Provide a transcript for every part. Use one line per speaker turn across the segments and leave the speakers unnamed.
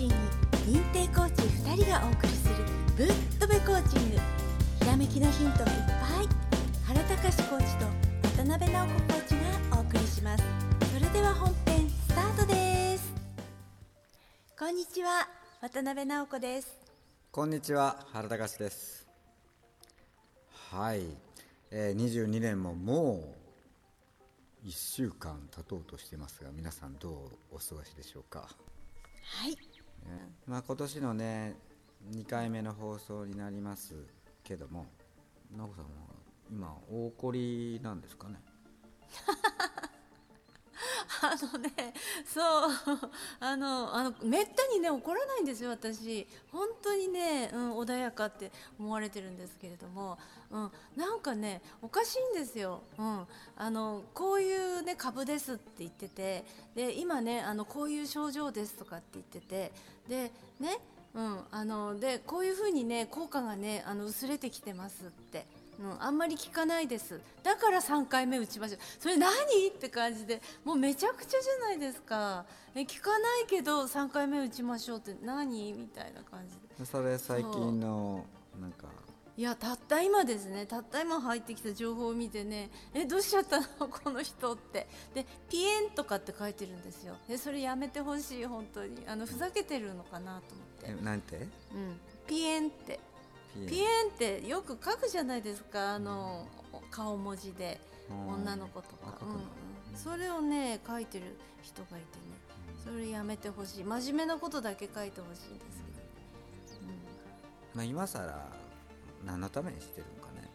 中心に認定コーチ2人がお送りするぶっとべコーチング。ひらめきのヒントがいっぱい。原隆コーチと渡辺直子コーチがお送りします。それでは本編スタートです。こんにちは。渡辺直子です。
こんにちは。原隆です。はい、えー、22年ももう1週間経とうとしてますが皆さんどうお過ごしでしょうか？
はい、
ねまあ、今年のね2回目の放送になりますけども奈子さんは今大怒りなんですかね？
あのねそう あのあのめったにね怒らないんですよ私。本当にね、うん、穏やかって思われてるんですけれども、うん、なんかねおかしいんですよ、うん、あのこういうね株ですって言っててで今ねあのこういう症状ですとかって言っててでねうん、あのでこういうふうにね効果がねあの薄れてきてますってうん、あんまり効かないです。だから3回目打ちましょうそれ何？って感じで。もうめちゃくちゃじゃないですか。え効かないけど3回目打ちましょうって何？みたいな感じで。
それ最近のなんか。
いやたった今ですね。たった今入ってきた情報を見てね。えどうしちゃったの？この人って。でピエンとかって書いてるんですよ。でそれやめてほしい本当に。あのふざけてるのかなと思って。
えなんて？
うん。ピエンってピエン。ってよく書くじゃないですかあの顔文字で女の子とか、うんうん、それをね書いてる人がいてね。それやめてほしい。真面目なことだけ書いてほしいんですけど、
うん、まあ今更何のためにしてるのかね。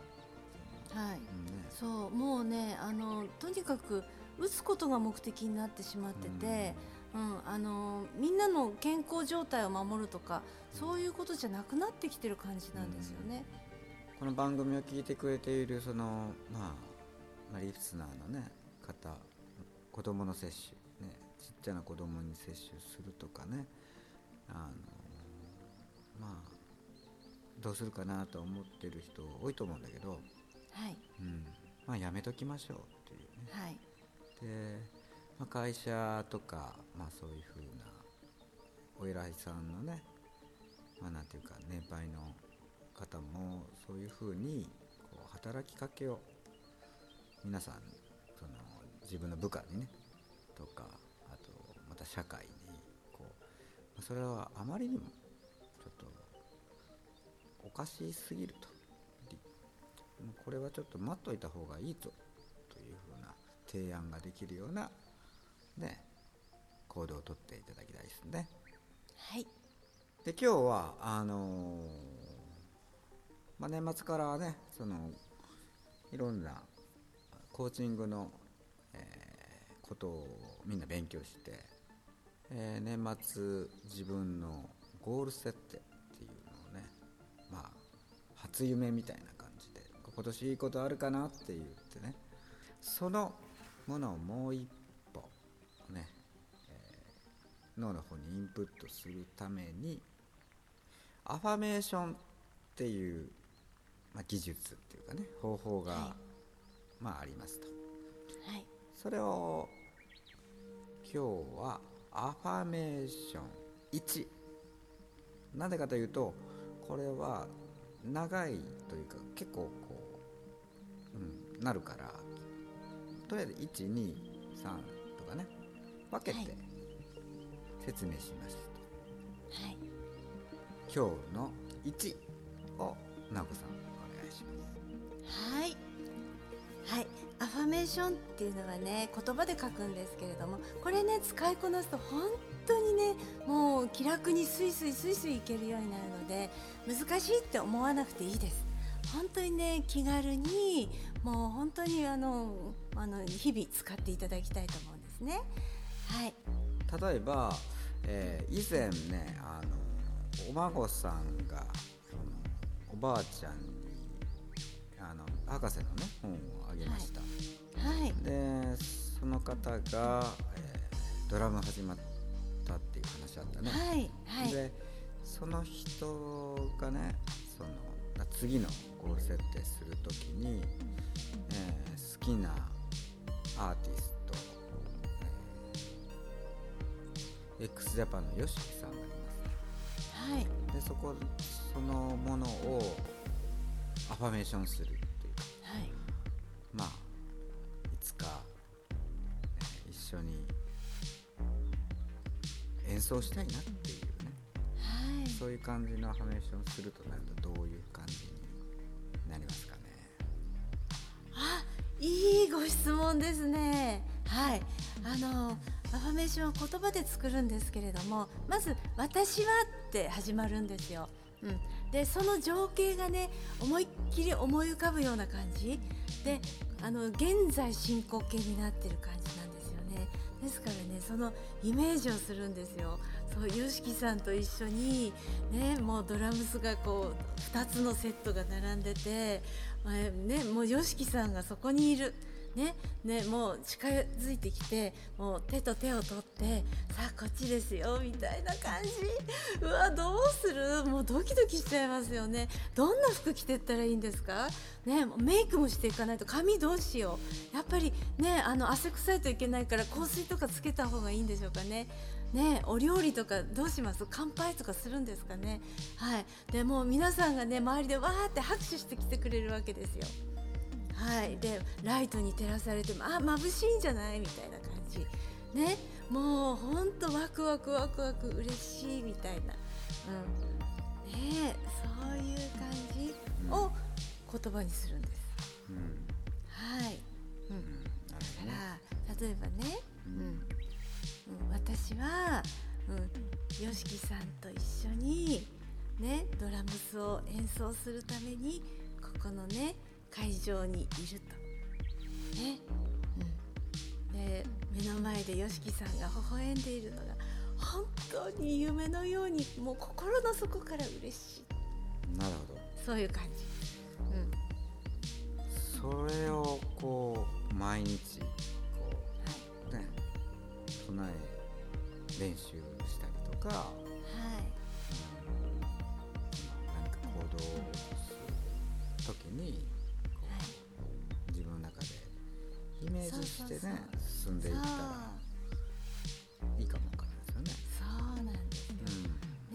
はい、うんね、そうもうねあのとにかく打つことが目的になってしまってて、うん、あのみんなの健康状態を守るとかそういうことじゃなくなってきてる感じなんですよね。
この番組を聞いてくれているその、まあ、まあリスナーの、ね、方子どもの接種、ね、ちっちゃな子どもに接種するとかねあの、まあ、どうするかなと思ってる人多いと思うんだけど、
はい。
うん。まあ、やめときましょうっていうね。
はい、
でまあ、会社とか、まあ、そういうふうなお偉いさんのね、まあ、なんていうか年配の方もそういうふうにこう働きかけを皆さんその自分の部下にねとかあとまた社会にこうそれはあまりにもちょっとおかしすぎると。これはちょっと待っといた方がいいと提案ができるようなね行動をとっていただきたいですね。
はい
で今日はあのー、まあ、年末からねそのいろんなコーチングの、えー、ことをみんな勉強して、えー、年末自分のゴール設定っていうのをねまあ初夢みたいな感じで今年いいことあるかなって言ってねそのものをもう一ね、えー、脳の方にインプットするためにアファメーションっていう、まあ、技術っていうかね方法が、はい、まあありますと、
はい、
それを今日はアファメーション1なぜかというとこれは長いというか結構こう、うん、なるからとりあえず123とかね。分けて説明します
と、はい、
今日の1を直子さんお願いします。
はい。はい。アファメーションっていうのはね言葉で書くんですけれどもこれね使いこなすと本当にねもう気楽にスイスイスイスイいけるようになるので難しいって思わなくていいです。本当にね気軽にもう本当にあのあの日々使っていただきたいと思うんですね。はい、
例えば、えー、以前ねあのお孫さんがおばあちゃんにあの博士のね本をあげました、
はい。はい、
でその方が、えー、ドラム始まったっていう話あったね、
はい。はい、
でその人がねその次のゴール設定する時に、えー、好きなアーティス x ジャパンの YOSHIKI さんがいます。
はい。
でそこそのものをアファメーションするっていう。か
はい。
まあいつか、えー一緒に演奏したいなっていうね。
はい。
そういう感じのアファメーションするい
いご質問ですね。はい。あのアファメーションは言葉で作るんですけれどもまず「私は」って始まるんですよ、うん、でその情景がね思いっきり思い浮かぶような感じ。であの現在進行形になってる感じなんですよね。ですからねそのイメージをするんですよ。そう YOSHIKI さんと一緒にねもうドラムスがこう2つのセットが並んでて、まあね、もう YOSHIKI さんがそこにいる。ねね、もう近づいてきてもう手と手を取ってさあこっちですよみたいな感じ。うわどうする？もうドキドキしちゃいますよね。どんな服着てったらいいんですか？ねメイクもしていかないと髪どうしよう。やっぱりねあの汗臭いといけないから香水とかつけた方がいいんでしょうかね。ねお料理とかどうします？乾杯とかするんですかね？はい。でもう皆さんがね周りでわーって拍手してきてくれるわけですよ。はい、でライトに照らされてもあ眩しいんじゃない？みたいな感じ。ね？もうほんとワクワクワクワク嬉しいみたいな、うん、ねえそういう感じを言葉にするんです。
うん。
はい、うん。
うん。なるほどね。
から例えばね、うんうん、私は、うん、YOSHIKI さんと一緒に、ね、ドラムスを演奏するためにここのね会場にいると。ね。うん、で目の前で YOSHIKI さんが微笑んでいるのが本当に夢のようにもう心の底から嬉しい。
なるほど。
そういう感じ。うん。
それをこう毎日練習したりとか、
はい。
うん、何か行動する時にこ
はい。う
自分の中でイメージしてね
そうそうそう
進んでいったらいいかもわかんないですよね。
そうなんですよ、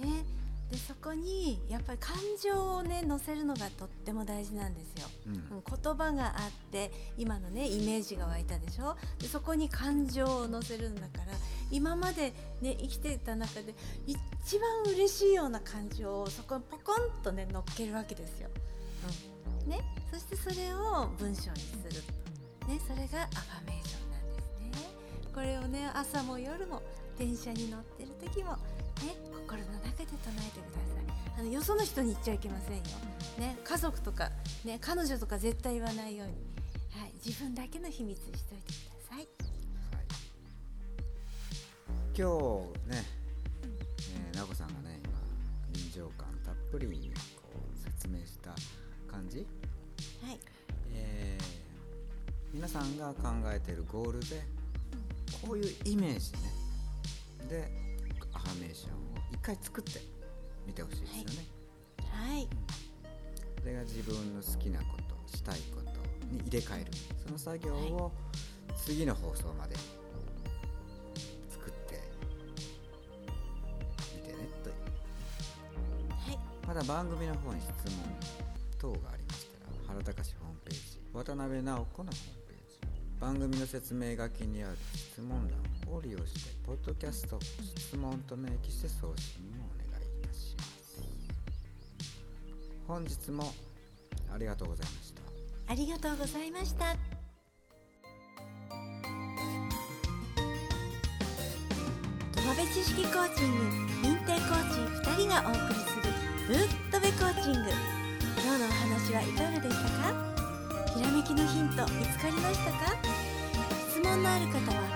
ね。でそこにやっぱり感情をね乗せるのがとっても大事なんですよ、
うん。うん
うん言葉があって今のねイメージが湧いたでしょ？でそこに感情を乗せるんだから今までね生きてた中で一番嬉しいような感情をそこにポコンとね乗っけるわけですよ、うん。ね、そしてそれを文章にするね、それがアファメーションなんですね。これをね朝も夜も電車に乗ってる時もね心の中で唱えてください。あのよその人に言っちゃいけませんよ、ね、家族とか、ね、彼女とか絶対言わないように、はい、自分だけの秘密にしておいてください
今日ね、えー、なこさんがね今臨場感たっぷりにこう説明した感じ、
はい。
えー皆さんが考えているゴールでこういうイメージね。でアファメーションを一回作ってみてほしいですよね、
はい。
それが自分の好きなことしたいことに入れ替える。その作業を次の放送まで作まだ番組の方に質問等がありました。ら原隆ホームページ渡辺直子のホームページ番組の説明書きにある質問欄を利用してポッドキャスト質問と明記して送信をお願いいたします本日もありがとうございました
ありがとうございました土鍋知識コーチング認定コーチ2人がお送りすぶっとべコーチング。今日のお話はいかがでしたか？ひらめきのヒント見つかりましたか？質問のある方は